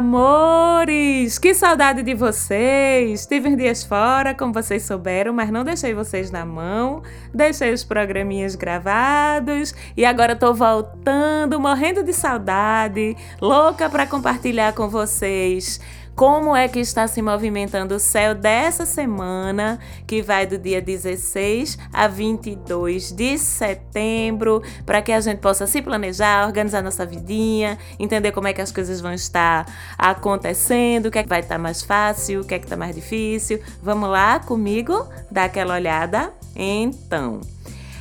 amores! Que saudade de vocês! Tive uns dias fora, como vocês souberam, mas não deixei vocês na mão. Deixei os programinhas gravados e agora tô voltando, morrendo de saudade, louca para compartilhar com vocês como é que está se movimentando o céu dessa semana, que vai do dia 16 a 22 de setembro, para que a gente possa se planejar, organizar nossa vidinha, entender como é que as coisas vão estar acontecendo, o que é que vai estar mais fácil, o que é que está mais difícil. Vamos lá comigo dar aquela olhada? Então.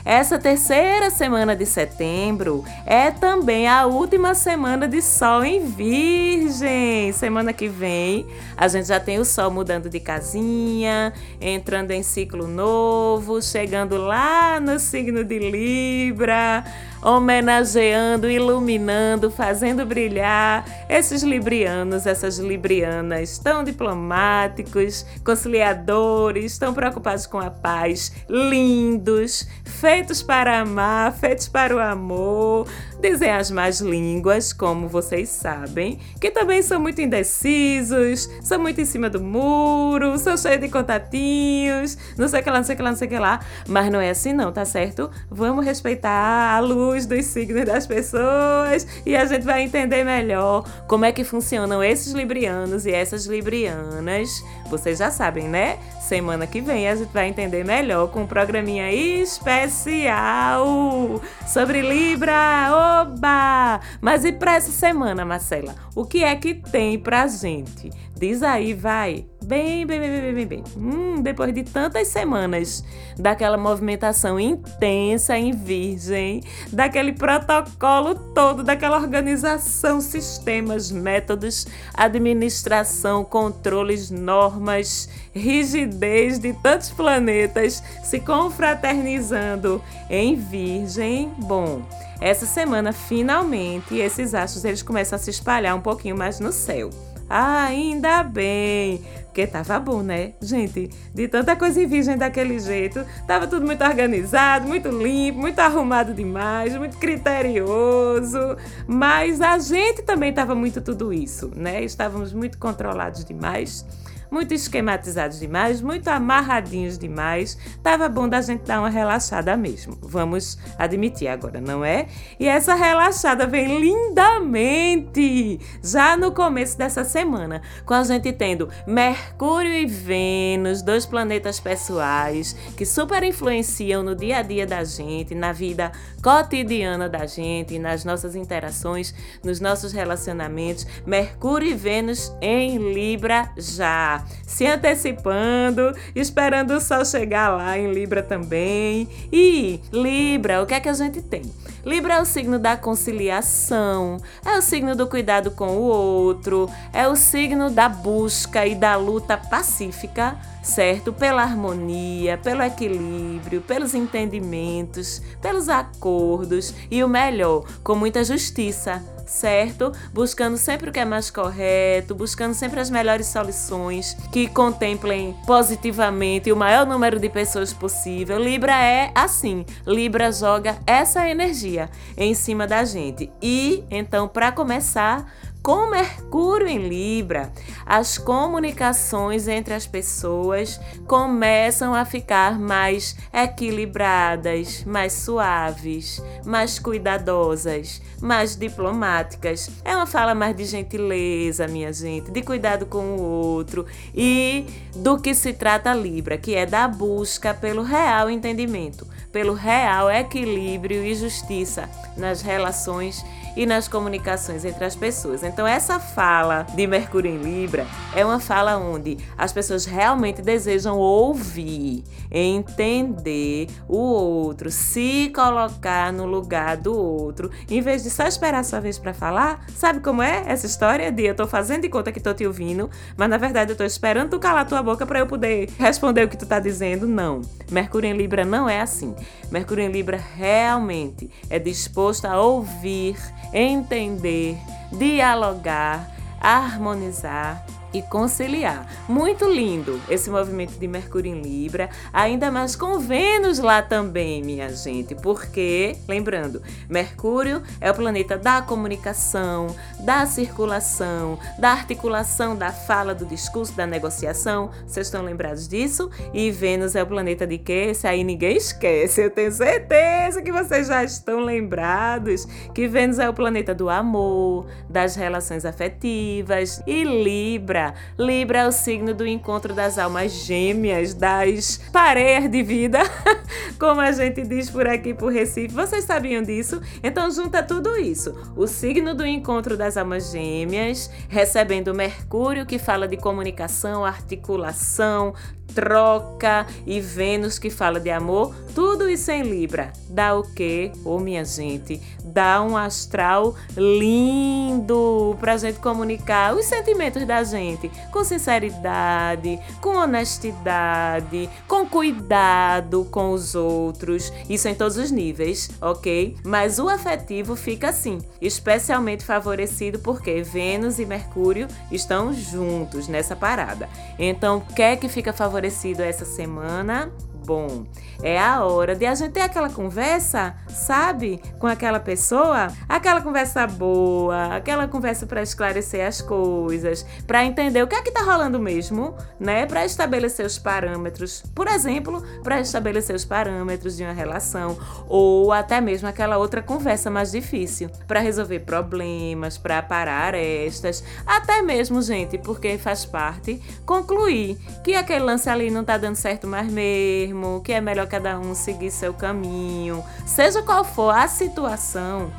Essa terceira semana de setembro é também a última semana de Sol em Virgem. Semana que vem a gente já tem o Sol mudando de casinha, entrando em ciclo novo, chegando lá no signo de Libra homenageando, iluminando, fazendo brilhar esses librianos, essas librianas tão diplomáticos, conciliadores, tão preocupados com a paz, lindos, feitos para amar, feitos para o amor, dizem as más línguas, como vocês sabem, que também são muito indecisos, são muito em cima do muro, são cheios de contatinhos, não sei o que lá, não sei o que lá, não sei o que lá. Mas não é assim não, tá certo? Vamos respeitar a luz dos signos das pessoas e a gente vai entender melhor como é que funcionam esses librianos e essas librianas. Vocês já sabem, né? Semana que vem a gente vai entender melhor com um programinha especial sobre Libra. Oba! Mas e para essa semana, Marcela? O que é que tem pra gente? Diz aí, vai. Bem, bem, bem, bem, bem, bem. Hum, depois de tantas semanas daquela movimentação intensa em Virgem, daquele protocolo todo, daquela organização, sistemas, métodos, administração, controles, normas, rigidez de tantos planetas se confraternizando em Virgem. Bom, essa semana, finalmente, esses astros eles começam a se espalhar um pouquinho mais no céu. Ainda bem, porque tava bom, né? Gente, de tanta coisa em virgem daquele jeito, tava tudo muito organizado, muito limpo, muito arrumado demais, muito criterioso, mas a gente também tava muito tudo isso, né? Estávamos muito controlados demais muito esquematizados demais, muito amarradinhos demais. Tava bom da gente dar uma relaxada mesmo. Vamos admitir agora, não é? E essa relaxada vem lindamente já no começo dessa semana, com a gente tendo Mercúrio e Vênus, dois planetas pessoais que super influenciam no dia a dia da gente, na vida cotidiana da gente, nas nossas interações, nos nossos relacionamentos. Mercúrio e Vênus em Libra já se antecipando, esperando o sol chegar lá em Libra também. E Libra, o que é que a gente tem? Libra é o signo da conciliação, é o signo do cuidado com o outro, é o signo da busca e da luta pacífica, certo? Pela harmonia, pelo equilíbrio, pelos entendimentos, pelos acordos e o melhor, com muita justiça certo? Buscando sempre o que é mais correto, buscando sempre as melhores soluções que contemplem positivamente o maior número de pessoas possível. Libra é assim, Libra joga essa energia em cima da gente. E então, para começar, com Mercúrio em Libra, as comunicações entre as pessoas começam a ficar mais equilibradas, mais suaves, mais cuidadosas, mais diplomáticas. É uma fala mais de gentileza, minha gente, de cuidado com o outro e do que se trata Libra, que é da busca pelo real entendimento, pelo real equilíbrio e justiça nas relações e nas comunicações entre as pessoas. Então, essa fala de Mercúrio em Libra é uma fala onde as pessoas realmente desejam ouvir, entender o outro, se colocar no lugar do outro, em vez de só esperar a sua vez para falar. Sabe como é essa história de eu tô fazendo de conta que tô te ouvindo, mas na verdade eu tô esperando tu calar tua boca para eu poder responder o que tu tá dizendo? Não. Mercúrio em Libra não é assim. Mercúrio em Libra realmente é disposto a ouvir entender, dialogar, harmonizar e conciliar. Muito lindo esse movimento de Mercúrio em Libra, ainda mais com Vênus lá também, minha gente, porque, lembrando, Mercúrio é o planeta da comunicação, da circulação, da articulação, da fala, do discurso, da negociação. Vocês estão lembrados disso? E Vênus é o planeta de quê? Esse aí ninguém esquece, eu tenho certeza que vocês já estão lembrados que Vênus é o planeta do amor, das relações afetivas e Libra Libra. Libra é o signo do encontro das almas gêmeas, das pareias de vida, como a gente diz por aqui por Recife. Vocês sabiam disso? Então junta tudo isso. O signo do encontro das almas gêmeas, recebendo Mercúrio, que fala de comunicação, articulação, troca e Vênus que fala de amor, tudo isso em Libra. Dá o quê? Ô oh, minha gente, dá um astral lindo pra gente comunicar os sentimentos da gente com sinceridade, com honestidade, com cuidado com os outros. Isso em todos os níveis, ok? Mas o afetivo fica assim, especialmente favorecido porque Vênus e Mercúrio estão juntos nessa parada. Então, quer que fica favorecido favorecido essa semana bom. É a hora de a gente ter aquela conversa, sabe? Com aquela pessoa, aquela conversa boa, aquela conversa para esclarecer as coisas, para entender o que é que tá rolando mesmo, né? Para estabelecer os parâmetros, por exemplo, para estabelecer os parâmetros de uma relação ou até mesmo aquela outra conversa mais difícil, para resolver problemas, para parar estas, até mesmo, gente, porque faz parte concluir que aquele lance ali não tá dando certo mais mesmo mesmo, que é melhor cada um seguir seu caminho. Seja qual for a situação,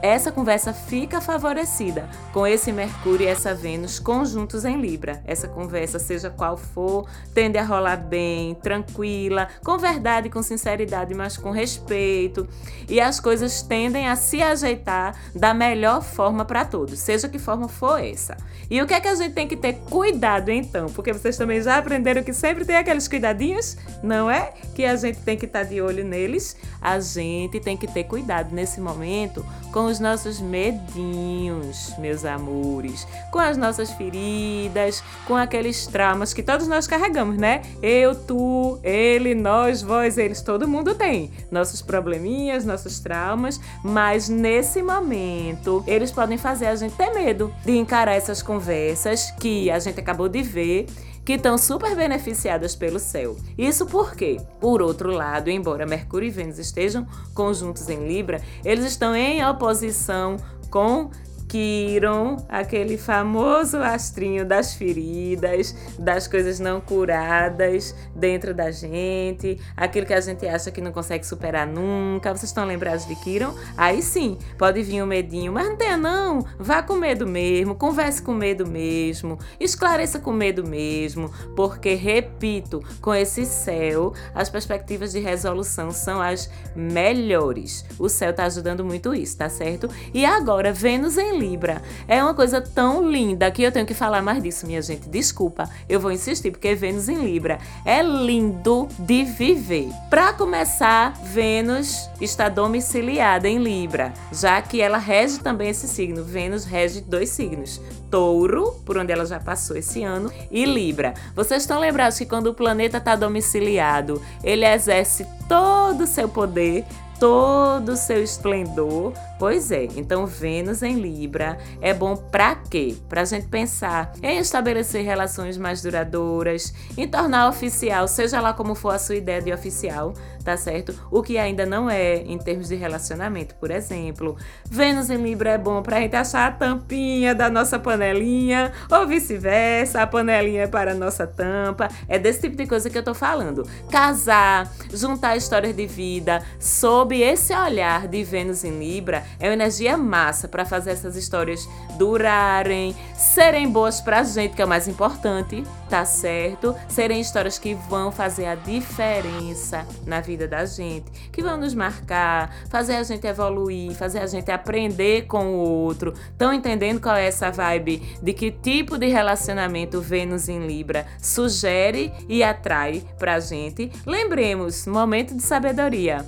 essa conversa fica favorecida com esse Mercúrio e essa Vênus conjuntos em Libra. Essa conversa, seja qual for, tende a rolar bem, tranquila, com verdade, com sinceridade, mas com respeito. E as coisas tendem a se ajeitar da melhor forma para todos, seja que forma for essa. E o que é que a gente tem que ter cuidado então? Porque vocês também já aprenderam que sempre tem aqueles cuidadinhos, não é? Que a gente tem que estar tá de olho neles. A gente tem que ter cuidado nesse momento com os nossos medinhos, meus amores, com as nossas feridas, com aqueles traumas que todos nós carregamos, né? Eu, tu, ele, nós, vós, eles, todo mundo tem nossos probleminhas, nossos traumas, mas nesse momento eles podem fazer a gente ter medo de encarar essas conversas que a gente acabou de ver que estão super beneficiadas pelo céu. Isso porque, por outro lado, embora Mercúrio e Vênus estejam conjuntos em Libra, eles estão em oposição com Quiron, aquele famoso astrinho das feridas, das coisas não curadas dentro da gente, aquilo que a gente acha que não consegue superar nunca. Vocês estão lembrados de Quiron? Aí sim, pode vir um medinho, mas não tenha não. Vá com medo mesmo, converse com medo mesmo, esclareça com medo mesmo, porque repito, com esse céu, as perspectivas de resolução são as melhores. O céu está ajudando muito isso, tá certo? E agora, Vênus em Libra. É uma coisa tão linda que eu tenho que falar mais disso, minha gente. Desculpa, eu vou insistir porque Vênus em Libra é lindo de viver. Para começar, Vênus está domiciliada em Libra, já que ela rege também esse signo. Vênus rege dois signos: Touro, por onde ela já passou esse ano, e Libra. Vocês estão lembrados que quando o planeta está domiciliado, ele exerce todo o seu poder todo o seu esplendor. Pois é, então Vênus em Libra é bom para quê? Para a gente pensar em estabelecer relações mais duradouras, em tornar oficial, seja lá como for a sua ideia de oficial, tá certo? O que ainda não é em termos de relacionamento, por exemplo. Vênus em Libra é bom para a gente achar a tampinha da nossa panelinha, ou vice-versa, a panelinha é para a nossa tampa. É desse tipo de coisa que eu tô falando. Casar, juntar histórias de vida sob esse olhar de Vênus em Libra, é uma energia massa para fazer essas histórias durarem, serem boas pra gente, que é o mais importante, tá certo? Serem histórias que vão fazer a diferença na vida da gente, que vão nos marcar, fazer a gente evoluir, fazer a gente aprender com o outro. Estão entendendo qual é essa vibe de que tipo de relacionamento Vênus em Libra sugere e atrai pra gente? Lembremos, momento de sabedoria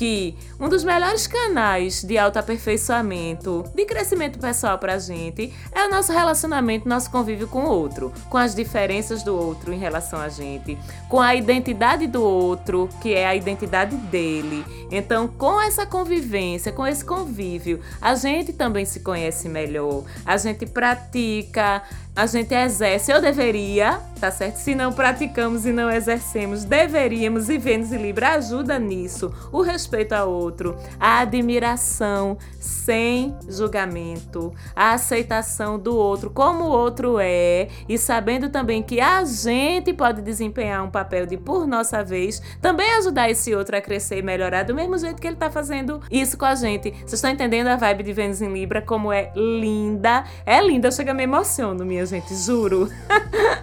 que um dos melhores canais de autoaperfeiçoamento, de crescimento pessoal pra gente, é o nosso relacionamento, nosso convívio com o outro, com as diferenças do outro em relação a gente, com a identidade do outro, que é a identidade dele. Então, com essa convivência, com esse convívio, a gente também se conhece melhor, a gente pratica a gente exerce, eu deveria, tá certo? Se não praticamos e não exercemos, deveríamos, e Vênus e Libra ajuda nisso. O respeito ao outro, a admiração sem julgamento, a aceitação do outro como o outro é, e sabendo também que a gente pode desempenhar um papel de, por nossa vez, também ajudar esse outro a crescer e melhorar do mesmo jeito que ele tá fazendo isso com a gente. Vocês estão entendendo a vibe de Vênus em Libra, como é linda? É linda, chega me emociono, minha gente, juro.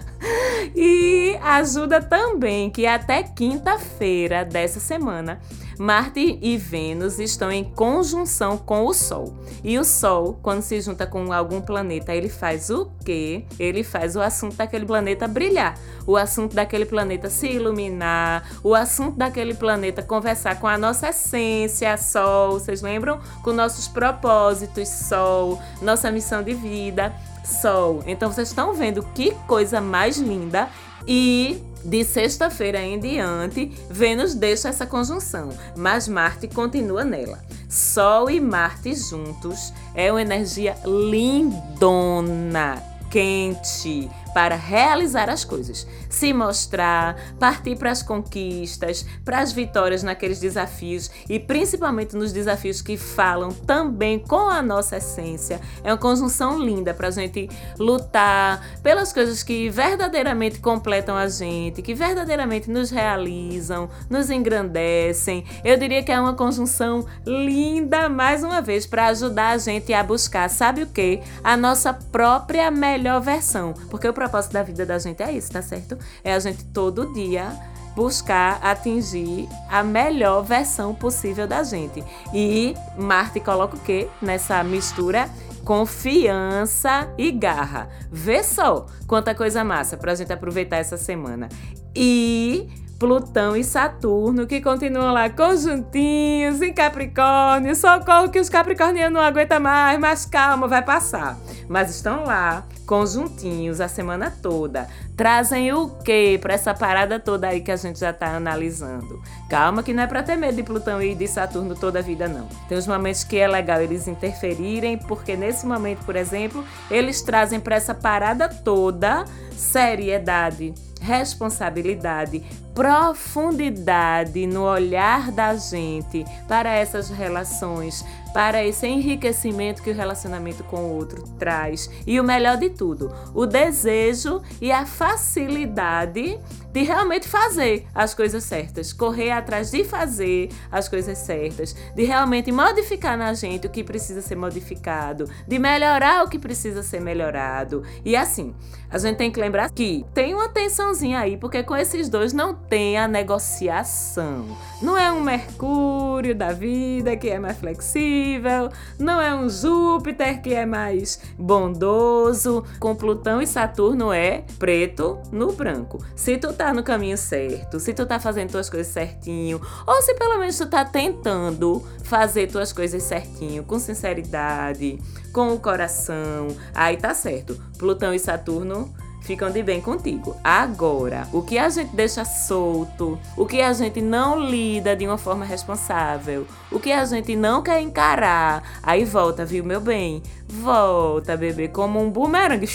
e ajuda também que até quinta-feira dessa semana Marte e Vênus estão em conjunção com o Sol. E o Sol, quando se junta com algum planeta, ele faz o quê? Ele faz o assunto daquele planeta brilhar, o assunto daquele planeta se iluminar, o assunto daquele planeta conversar com a nossa essência, Sol, vocês lembram? Com nossos propósitos, Sol, nossa missão de vida. Sol. Então vocês estão vendo que coisa mais linda e de sexta-feira em diante, Vênus deixa essa conjunção, mas Marte continua nela. Sol e Marte juntos é uma energia lindona, quente, para realizar as coisas, se mostrar, partir para as conquistas, para as vitórias naqueles desafios e principalmente nos desafios que falam também com a nossa essência. É uma conjunção linda para a gente lutar pelas coisas que verdadeiramente completam a gente, que verdadeiramente nos realizam, nos engrandecem. Eu diria que é uma conjunção linda, mais uma vez, para ajudar a gente a buscar, sabe o que? A nossa própria melhor versão. Porque o propósito da vida da gente é isso, tá certo? É a gente todo dia buscar atingir a melhor versão possível da gente. E Marte coloca o quê nessa mistura? Confiança e garra. Vê só quanta coisa massa pra gente aproveitar essa semana. E Plutão e Saturno, que continuam lá conjuntinhos em Capricórnio. Socorro que os capricornianos não aguentam mais, mas calma, vai passar. Mas estão lá, conjuntinhos, a semana toda. Trazem o quê para essa parada toda aí que a gente já está analisando? Calma que não é para ter medo de Plutão e de Saturno toda a vida, não. Tem uns momentos que é legal eles interferirem, porque nesse momento, por exemplo, eles trazem para essa parada toda seriedade responsabilidade, profundidade no olhar da gente para essas relações, para esse enriquecimento que o relacionamento com o outro traz. E o melhor de tudo, o desejo e a facilidade de realmente fazer as coisas certas, correr atrás de fazer as coisas certas, de realmente modificar na gente o que precisa ser modificado, de melhorar o que precisa ser melhorado. E assim, a gente tem que lembrar que tem uma tensãozinha aí, porque com esses dois não tem a negociação. Não é um Mercúrio da vida que é mais flexível, não é um Júpiter que é mais bondoso. Com Plutão e Saturno é preto no branco. Se tu tá no caminho certo, se tu tá fazendo tuas coisas certinho, ou se pelo menos tu tá tentando fazer tuas coisas certinho, com sinceridade, com o coração, aí tá certo. Plutão e Saturno ficam de bem contigo. Agora, o que a gente deixa solto, o que a gente não lida de uma forma responsável, o que a gente não quer encarar, aí volta, viu, meu bem? Volta, bebê, como um bumerangue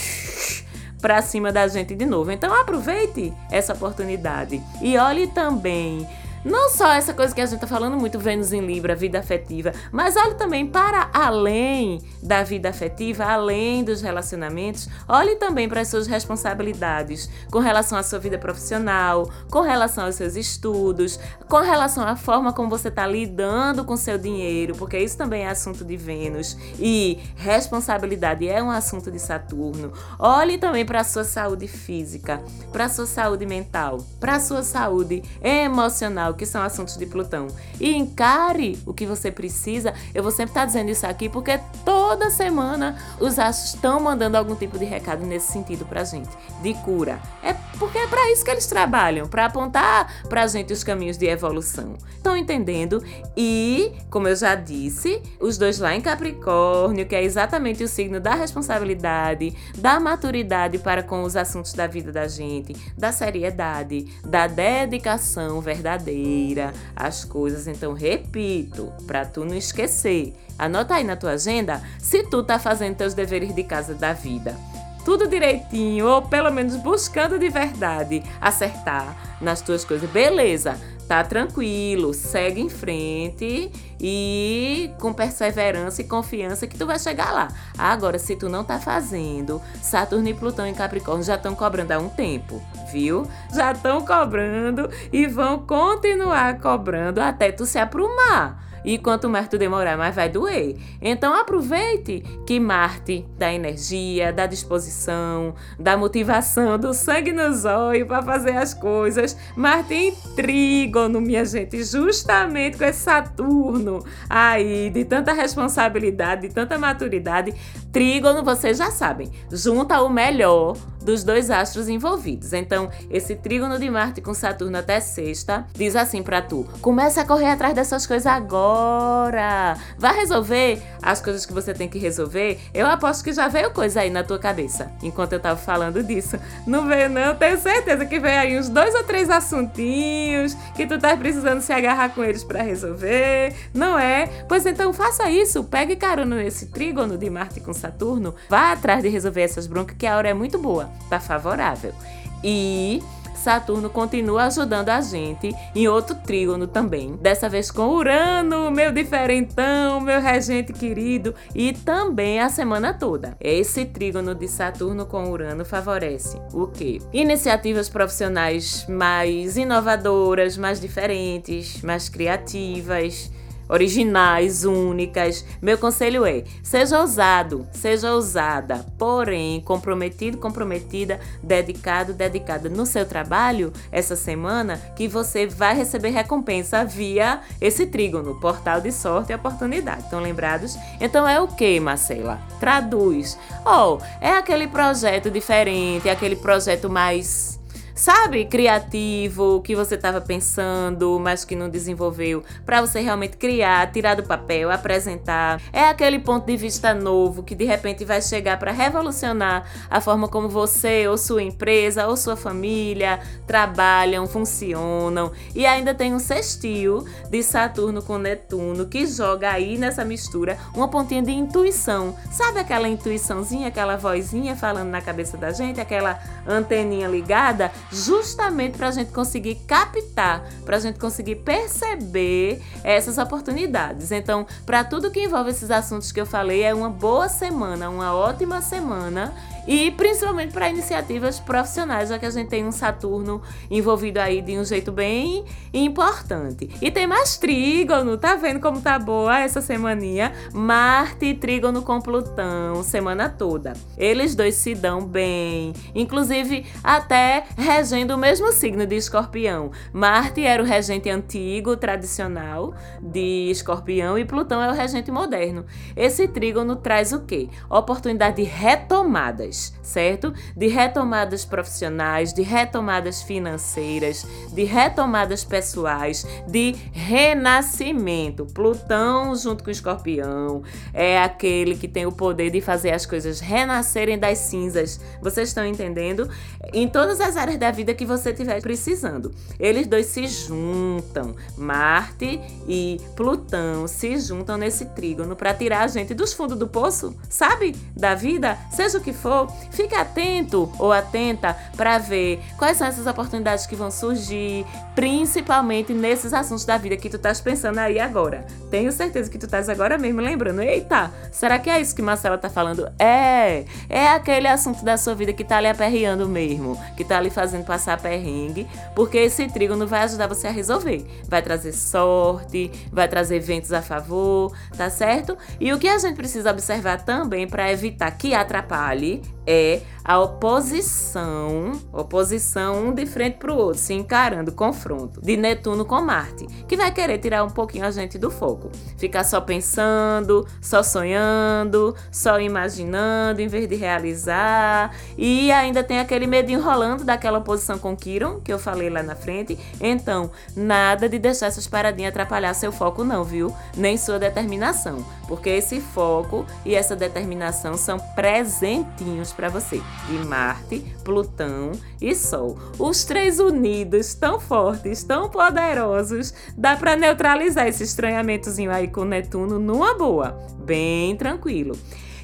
para cima da gente de novo. Então aproveite essa oportunidade e olhe também não só essa coisa que a gente tá falando muito, Vênus em Libra, vida afetiva, mas olhe também para além da vida afetiva, além dos relacionamentos, olhe também para as suas responsabilidades com relação à sua vida profissional, com relação aos seus estudos, com relação à forma como você está lidando com seu dinheiro, porque isso também é assunto de Vênus e responsabilidade é um assunto de Saturno. Olhe também para a sua saúde física, para a sua saúde mental, para a sua saúde emocional o que são assuntos de Plutão. E encare o que você precisa. Eu vou sempre estar dizendo isso aqui porque toda semana os astros estão mandando algum tipo de recado nesse sentido pra gente, de cura. É porque é para isso que eles trabalham, para apontar pra gente os caminhos de evolução. Estão entendendo? E, como eu já disse, os dois lá em Capricórnio, que é exatamente o signo da responsabilidade, da maturidade para com os assuntos da vida da gente, da seriedade, da dedicação verdadeira às coisas. Então, repito, para tu não esquecer. Anota aí na tua agenda se tu tá fazendo teus deveres de casa da vida tudo direitinho, ou pelo menos buscando de verdade acertar nas tuas coisas. Beleza, tá tranquilo, segue em frente e com perseverança e confiança que tu vai chegar lá. Agora, se tu não tá fazendo, Saturno e Plutão em Capricórnio já estão cobrando há um tempo, viu? Já estão cobrando e vão continuar cobrando até tu se aprumar. E quanto mais tu demorar, mais vai doer. Então aproveite que Marte dá energia, dá disposição, dá motivação, do sangue nos olhos para fazer as coisas. Marte em trígono, minha gente, justamente com esse Saturno aí, de tanta responsabilidade, de tanta maturidade. Trígono, vocês já sabem, junta o melhor dos dois astros envolvidos. Então, esse trígono de Marte com Saturno até sexta diz assim para tu: começa a correr atrás dessas coisas agora. Vai resolver as coisas que você tem que resolver. Eu aposto que já veio coisa aí na tua cabeça enquanto eu tava falando disso. Não veio, não? Tenho certeza que veio aí uns dois ou três assuntinhos que tu tá precisando se agarrar com eles para resolver, não é? Pois então faça isso. Pegue carona nesse trígono de Marte com Saturno. Vá atrás de resolver essas broncas que a hora é muito boa tá favorável. E Saturno continua ajudando a gente em outro trígono também. Dessa vez com Urano, meu diferentão, meu regente querido, e também a semana toda. Esse trígono de Saturno com Urano favorece o quê? Iniciativas profissionais mais inovadoras, mais diferentes, mais criativas originais, únicas. Meu conselho é: seja ousado, seja ousada, porém comprometido, comprometida, dedicado, dedicada no seu trabalho essa semana, que você vai receber recompensa via esse trígono, portal de sorte e oportunidade. Estão lembrados? Então é o que, Marcela? Traduz. Oh, é aquele projeto diferente, aquele projeto mais sabe, criativo, que você estava pensando, mas que não desenvolveu, para você realmente criar, tirar do papel, apresentar. É aquele ponto de vista novo que de repente vai chegar para revolucionar a forma como você ou sua empresa ou sua família trabalham, funcionam. E ainda tem um sextil de Saturno com Netuno que joga aí nessa mistura uma pontinha de intuição. Sabe aquela intuiçãozinha, aquela vozinha falando na cabeça da gente, aquela anteninha ligada? Justamente para a gente conseguir captar, para a gente conseguir perceber essas oportunidades. Então, para tudo que envolve esses assuntos que eu falei, é uma boa semana, uma ótima semana e principalmente para iniciativas profissionais, já que a gente tem um Saturno envolvido aí de um jeito bem importante. E tem mais trígono, tá vendo como tá boa essa semaninha? Marte e trígono com Plutão, semana toda. Eles dois se dão bem, inclusive até regendo o mesmo signo de Escorpião. Marte era o regente antigo, tradicional de Escorpião e Plutão é o regente moderno. Esse trígono traz o quê? Oportunidade de retomadas certo? De retomadas profissionais, de retomadas financeiras, de retomadas pessoais, de renascimento. Plutão junto com o Escorpião é aquele que tem o poder de fazer as coisas renascerem das cinzas. Vocês estão entendendo? Em todas as áreas da vida que você estiver precisando. Eles dois se juntam. Marte e Plutão se juntam nesse trígono para tirar a gente dos fundos do poço, sabe? Da vida, seja o que for, fique atento ou atenta para ver quais são essas oportunidades que vão surgir, principalmente nesses assuntos da vida que tu estás pensando aí agora. Tenho certeza que tu estás agora mesmo lembrando. Eita, será que é isso que Marcela tá falando? É, é aquele assunto da sua vida que tá ali aperreando mesmo, que tá ali fazendo passar perrengue, porque esse trígono vai ajudar você a resolver. Vai trazer sorte, vai trazer eventos a favor, tá certo? E o que a gente precisa observar também para evitar que atrapalhe é a oposição, oposição um de frente para o outro, se encarando, confronto, de Netuno com Marte, que vai querer tirar um pouquinho a gente do foco. Ficar só pensando, só sonhando, só imaginando, em vez de realizar. E ainda tem aquele medinho rolando daquela oposição com Kiron, que eu falei lá na frente. Então, nada de deixar essas paradinhas atrapalhar seu foco, não, viu? Nem sua determinação. Porque esse foco e essa determinação são presentinhos para você de Marte, Plutão e Sol. Os três unidos, tão fortes, tão poderosos, dá para neutralizar esse estranhamentozinho aí com Netuno numa boa, bem tranquilo.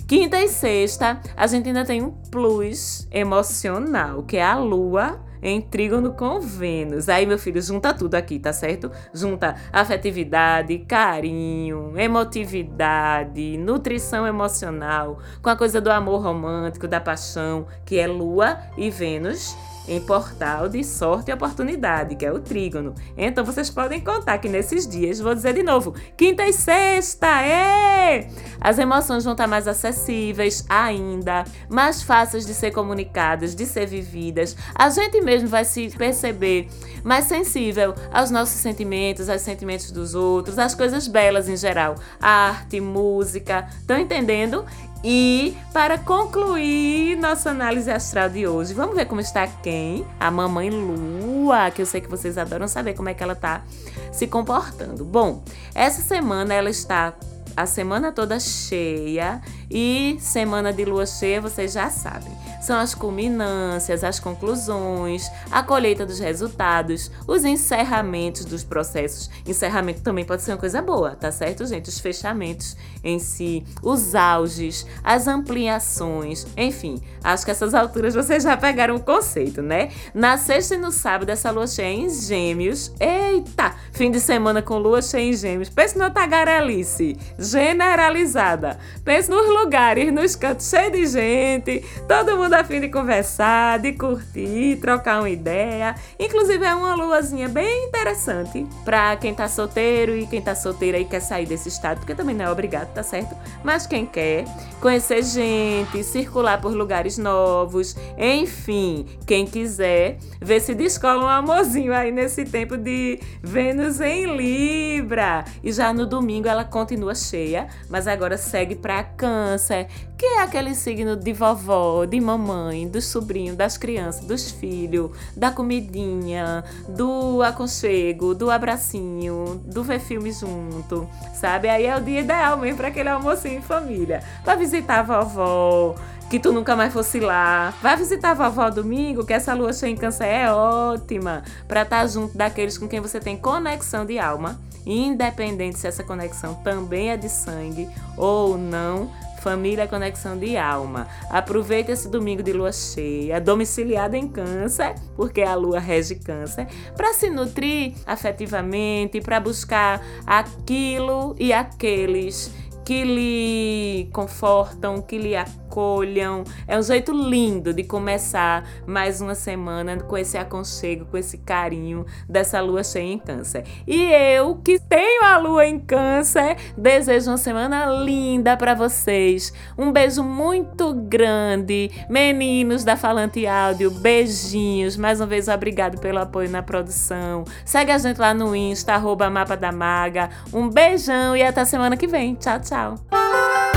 Quinta e sexta, a gente ainda tem um plus emocional, que é a Lua em trígono com Vênus. Aí, meu filho, junta tudo aqui, tá certo? Junta afetividade, carinho, emotividade, nutrição emocional, com a coisa do amor romântico, da paixão, que é Lua e Vênus em portal de sorte e oportunidade, que é o trígono. Então vocês podem contar que nesses dias, vou dizer de novo, quinta e sexta, é! As emoções vão estar mais acessíveis ainda, mais fáceis de ser comunicadas, de ser vividas. A gente mesmo vai se perceber mais sensível aos nossos sentimentos, aos sentimentos dos outros, às coisas belas em geral, arte, música. Estão entendendo? E para concluir nossa análise astral de hoje, vamos ver como está quem? A mamãe Lua, que eu sei que vocês adoram saber como é que ela está se comportando. Bom, essa semana ela está a semana toda cheia e semana de lua cheia, vocês já sabem. São as culminâncias, as conclusões, a colheita dos resultados, os encerramentos dos processos. Encerramento também pode ser uma coisa boa, tá certo, gente? Os fechamentos em si, os auges, as ampliações, enfim. Acho que essas alturas vocês já pegaram o conceito, né? Na sexta e no sábado, essa lua cheia em gêmeos. Eita! Fim de semana com lua cheia em gêmeos. Pense na tagarelice generalizada. Pense nos lugares, nos cantos cheios de gente, todo mundo a fim de conversar, de curtir, trocar uma ideia. Inclusive é uma luazinha bem interessante para quem tá solteiro e quem tá solteira e quer sair desse estado, porque também não é obrigado, tá certo? Mas quem quer conhecer gente, circular por lugares novos, enfim, quem quiser ver se descola um amorzinho aí nesse tempo de Vênus em Libra. E já no domingo ela continua cheia, mas agora segue para Câncer, que é aquele signo de vovó, de mamãe, dos sobrinhos, das crianças, dos filhos, da comidinha, do aconchego, do abracinho, do ver filme junto, sabe? Aí é o dia ideal mesmo para aquele almocinho em família, para visitar a vovó, que tu nunca mais fosse lá. Vai visitar a vovó domingo, que essa lua cheia em câncer é ótima para estar tá junto daqueles com quem você tem conexão de alma, independente se essa conexão também é de sangue ou não Família Conexão de Alma. Aproveite esse domingo de lua cheia, domiciliada em Câncer, porque a lua rege Câncer, para se nutrir afetivamente, para buscar aquilo e aqueles que lhe confortam, que lhe acolham. É um jeito lindo de começar mais uma semana com esse aconchego, com esse carinho dessa lua cheia em Câncer. E eu, que tenho a lua em Câncer, desejo uma semana linda para vocês. Um beijo muito grande, meninos da Falante Áudio, beijinhos. Mais uma vez, obrigado pelo apoio na produção. Segue a gente lá no Insta, arroba Mapa da Maga. Um beijão e até semana que vem. Tchau, tchau!